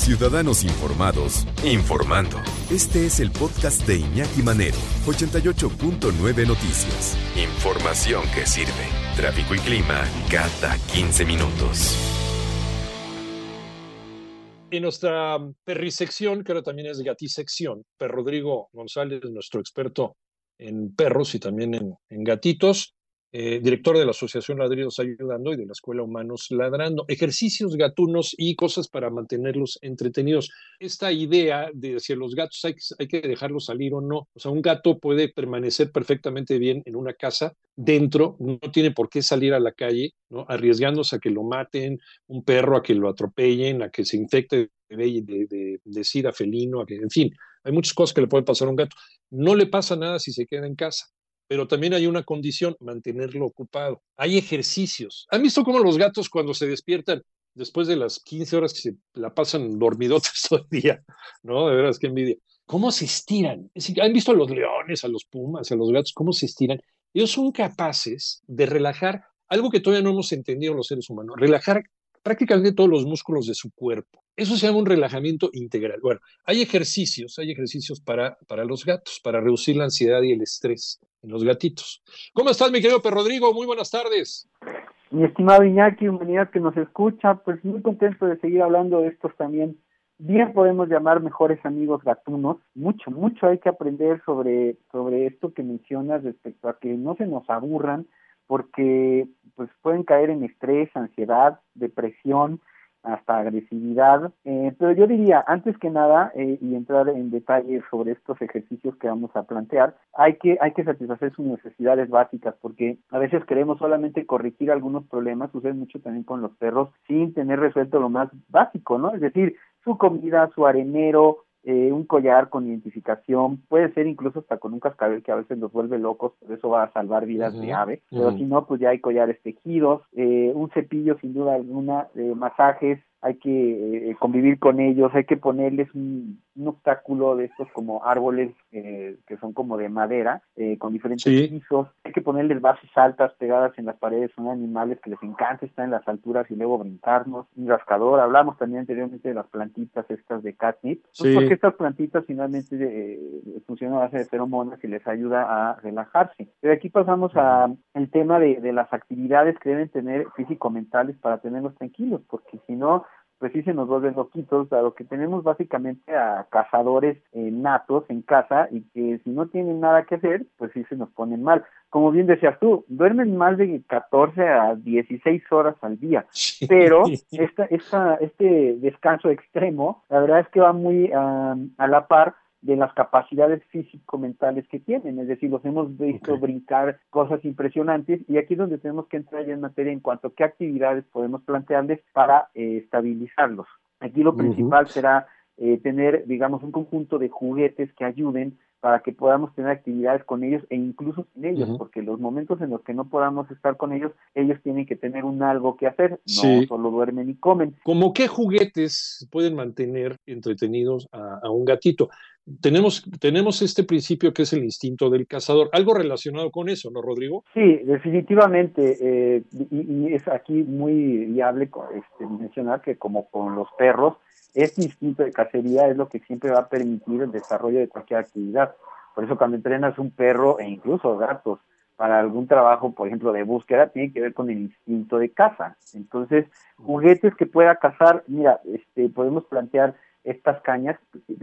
Ciudadanos informados, informando. Este es el podcast de Iñaki Manero, 88.9 Noticias. Información que sirve. Tráfico y clima cada 15 minutos. En nuestra perrisección, que ahora también es gatisección, Per Rodrigo González, nuestro experto en perros y también en, en gatitos, eh, director de la Asociación Ladridos Ayudando y de la Escuela Humanos Ladrando. Ejercicios gatunos y cosas para mantenerlos entretenidos. Esta idea de si a los gatos hay, que dejarlos salir o no. O sea, un gato puede permanecer perfectamente bien en una casa dentro, no tiene por qué salir a la calle, ¿no? arriesgándose a que lo maten, un perro a que lo atropellen, a que se infecte de, de, de, de sida felino, a que, en fin, hay muchas cosas que le pueden pasar a un gato. No le pasa nada si se queda en casa pero también hay una condición, mantenerlo ocupado. Hay ejercicios. ¿Han visto cómo los gatos cuando se despiertan después de las 15 horas que se la pasan dormidotes todo el día? ¿No? De veras, qué envidia. ¿Cómo se estiran? ¿Han visto a los leones, a los pumas, a los gatos, cómo se estiran? Ellos son capaces de relajar algo que todavía no hemos entendido los seres humanos, relajar prácticamente todos los músculos de su cuerpo. Eso se llama un relajamiento integral. Bueno, hay ejercicios, hay ejercicios para, para los gatos, para reducir la ansiedad y el estrés en los gatitos. ¿Cómo estás, mi querido Per Rodrigo? Muy buenas tardes. Mi estimado Iñaki, humanidad que nos escucha, pues muy contento de seguir hablando de estos también. Bien podemos llamar mejores amigos gatunos. Mucho, mucho hay que aprender sobre, sobre esto que mencionas respecto a que no se nos aburran, porque pues pueden caer en estrés, ansiedad, depresión, hasta agresividad. Eh, pero yo diría, antes que nada, eh, y entrar en detalle sobre estos ejercicios que vamos a plantear, hay que, hay que satisfacer sus necesidades básicas, porque a veces queremos solamente corregir algunos problemas, sucede mucho también con los perros, sin tener resuelto lo más básico, ¿no? Es decir, su comida, su arenero, eh, un collar con identificación, puede ser incluso hasta con un cascabel que a veces los vuelve locos, por eso va a salvar vidas de ave, pero si no, pues ya hay collares tejidos, eh, un cepillo sin duda alguna, eh, masajes, hay que eh, convivir con ellos, hay que ponerles un, un obstáculo de estos como árboles eh, que son como de madera, eh, con diferentes Sí. pisos, hay que ponerles bases altas pegadas en las paredes, son animales que les encanta estar en las alturas y luego brincarnos, un rascador, hablamos también anteriormente de las plantitas estas de catnip, pues porque estas plantitas finalmente eh, funcionan a base de feromonas y les ayuda a relajarse. Pero aquí pasamos a el tema de, de las actividades que deben tener físico-mentales para tenerlos tranquilos, porque si no, pues sí se nos vuelven loquitos, dado que tenemos básicamente a cazadores eh, natos en casa y que si no tienen nada que hacer, pues sí se nos ponen mal. Como bien decías tú, duermen más de 14 a 16 horas al día, pero esta, esta, este descanso extremo, la verdad es que va muy ah, a la par de las capacidades físico-mentales que tienen, es decir, los hemos visto brincar cosas impresionantes y aquí es donde tenemos que entrar ya en materia en cuanto a qué actividades podemos plantearles para eh, estabilizarlos. Aquí lo principal será eh, tener, digamos, un conjunto de juguetes que ayuden para que podamos tener actividades con ellos e incluso sin ellos, porque los momentos en los que no podamos estar con ellos, ellos tienen que tener un algo que hacer, no Sí. solo duermen y comen. ¿Cómo qué juguetes pueden mantener entretenidos a, a un gatito? Tenemos, tenemos este principio que es el instinto del cazador. Algo relacionado con eso, ¿no, Rodrigo? Sí, definitivamente, eh, y, y es aquí muy viable este, mencionar que como con los perros, este instinto de cacería es lo que siempre va a permitir el desarrollo de cualquier actividad. Por eso cuando entrenas un perro e incluso gatos para algún trabajo, por ejemplo, de búsqueda, tiene que ver con el instinto de caza. Entonces, juguetes que pueda cazar, mira, este, podemos plantear estas cañas,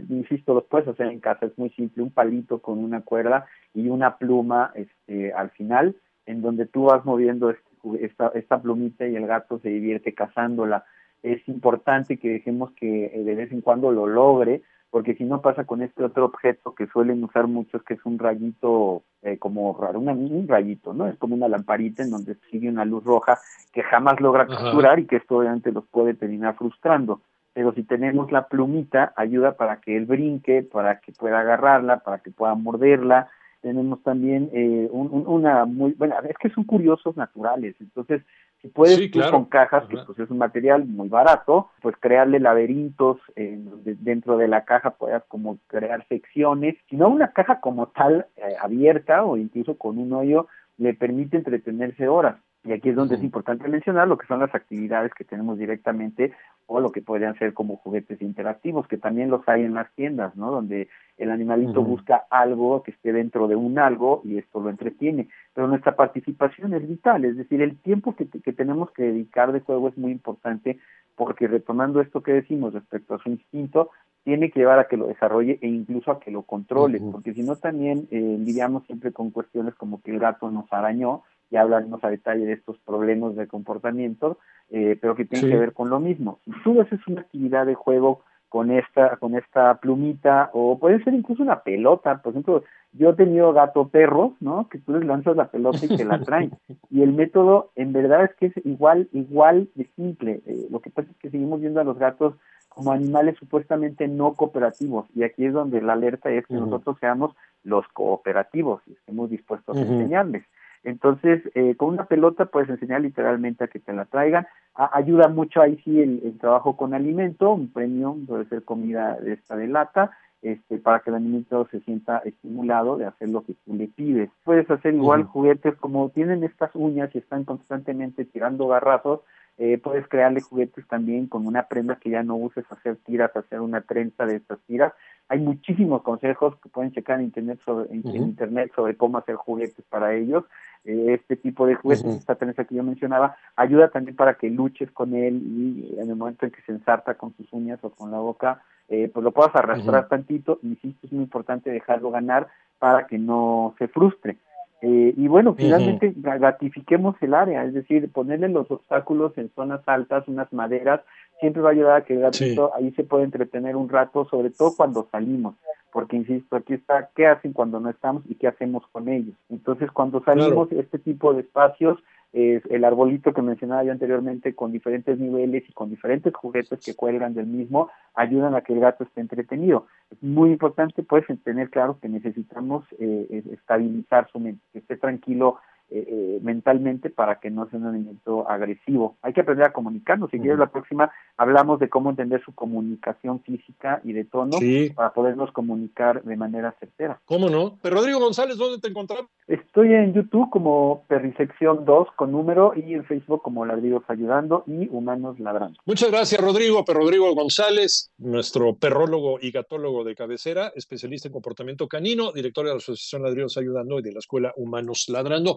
insisto, los puedes hacer en casa, es muy simple, un palito con una cuerda y una pluma este, al final, en donde tú vas moviendo este esta, esta plumita y el gato se divierte cazándola. Es importante que dejemos que eh, de vez en cuando lo logre, porque si no pasa con este otro objeto que suelen usar muchos, que es un rayito eh, como raro, un rayito, ¿no? Es como una lamparita en donde sigue una luz roja que jamás logra capturar y que esto obviamente los puede terminar frustrando. Pero si tenemos la plumita, ayuda para que él brinque, para que pueda agarrarla, para que pueda morderla. Tenemos también eh, una muy, bueno, es que son curiosos naturales, entonces si puedes con cajas, que pues es un material muy barato, pues crearle laberintos dentro de la caja, puedas como crear secciones, si no una caja como tal eh, abierta o incluso con un hoyo le permite entretenerse horas. Y aquí es donde es importante mencionar lo que son las actividades que tenemos directamente o lo que podrían ser como juguetes interactivos, que también los hay en las tiendas, ¿no? Donde el animalito busca algo que esté dentro de un algo y esto lo entretiene. Pero nuestra participación es vital, es decir, el tiempo que, que tenemos que dedicar de juego es muy importante porque retomando esto que decimos respecto a su instinto, tiene que llevar a que lo desarrolle e incluso a que lo controle, porque si no también eh, lidiamos siempre con cuestiones como que el gato nos arañó, y hablaremos a detalle de estos problemas de comportamiento, eh, pero que tienen que ver con lo mismo. Si tú haces una actividad de juego con esta, con esta plumita, o puede ser incluso una pelota, por ejemplo, yo he tenido gato perros, ¿no? Que tú les lanzas la pelota y te la traen. Y el método, en verdad, es que es igual, igual de simple. Eh, lo que pasa es que seguimos viendo a los gatos como animales supuestamente no cooperativos. Y aquí es donde la alerta es que nosotros seamos los cooperativos y estemos dispuestos a enseñarles. Entonces, eh, con una pelota puedes enseñar literalmente a que te la traigan. ayuda mucho ahí sí el, trabajo con alimento, un premio, puede ser comida de esta de lata, este, para que el alimento se sienta estimulado de hacer lo que tú le pides. Puedes hacer igual juguetes como tienen estas uñas y están constantemente tirando garrazos, eh, puedes crearle juguetes también con una prenda que ya no uses, hacer tiras, hacer una trenza de estas tiras. Hay muchísimos consejos que pueden checar en internet sobre, en, internet sobre cómo hacer juguetes para ellos. Eh, este tipo de juguetes, esta trenza que yo mencionaba, ayuda también para que luches con él y en el momento en que se ensarta con sus uñas o con la boca, eh, pues lo puedas arrastrar tantito. Insisto, es muy importante dejarlo ganar para que no se frustre. Eh, y bueno, finalmente gratifiquemos el área, es decir, ponerle los obstáculos en zonas altas, unas maderas, siempre va a ayudar a que el gatito ahí se pueda entretener un rato, sobre todo cuando salimos, porque insisto, aquí está qué hacen cuando no estamos y qué hacemos con ellos. Entonces, cuando salimos, este tipo de espacios es el arbolito que mencionaba yo anteriormente con diferentes niveles y con diferentes juguetes que cuelgan del mismo ayudan a que el gato esté entretenido. Es muy importante pues tener claro que necesitamos eh, estabilizar su mente, que esté tranquilo eh, eh, mentalmente para que no sea un alimento agresivo. Hay que aprender a comunicarnos. Si quieres, la próxima hablamos de cómo entender su comunicación física y de tono para podernos comunicar de manera certera. ¿Cómo no? Pero Rodrigo González, ¿dónde te encontramos? Estoy en YouTube como Perrisección 2 con número y en Facebook como Ladridos Ayudando y Humanos Ladrando. Muchas gracias, Rodrigo. Pero Rodrigo González, nuestro perrólogo y gatólogo de cabecera, especialista en comportamiento canino, director de la Asociación Ladridos Ayudando y de la Escuela Humanos Ladrando.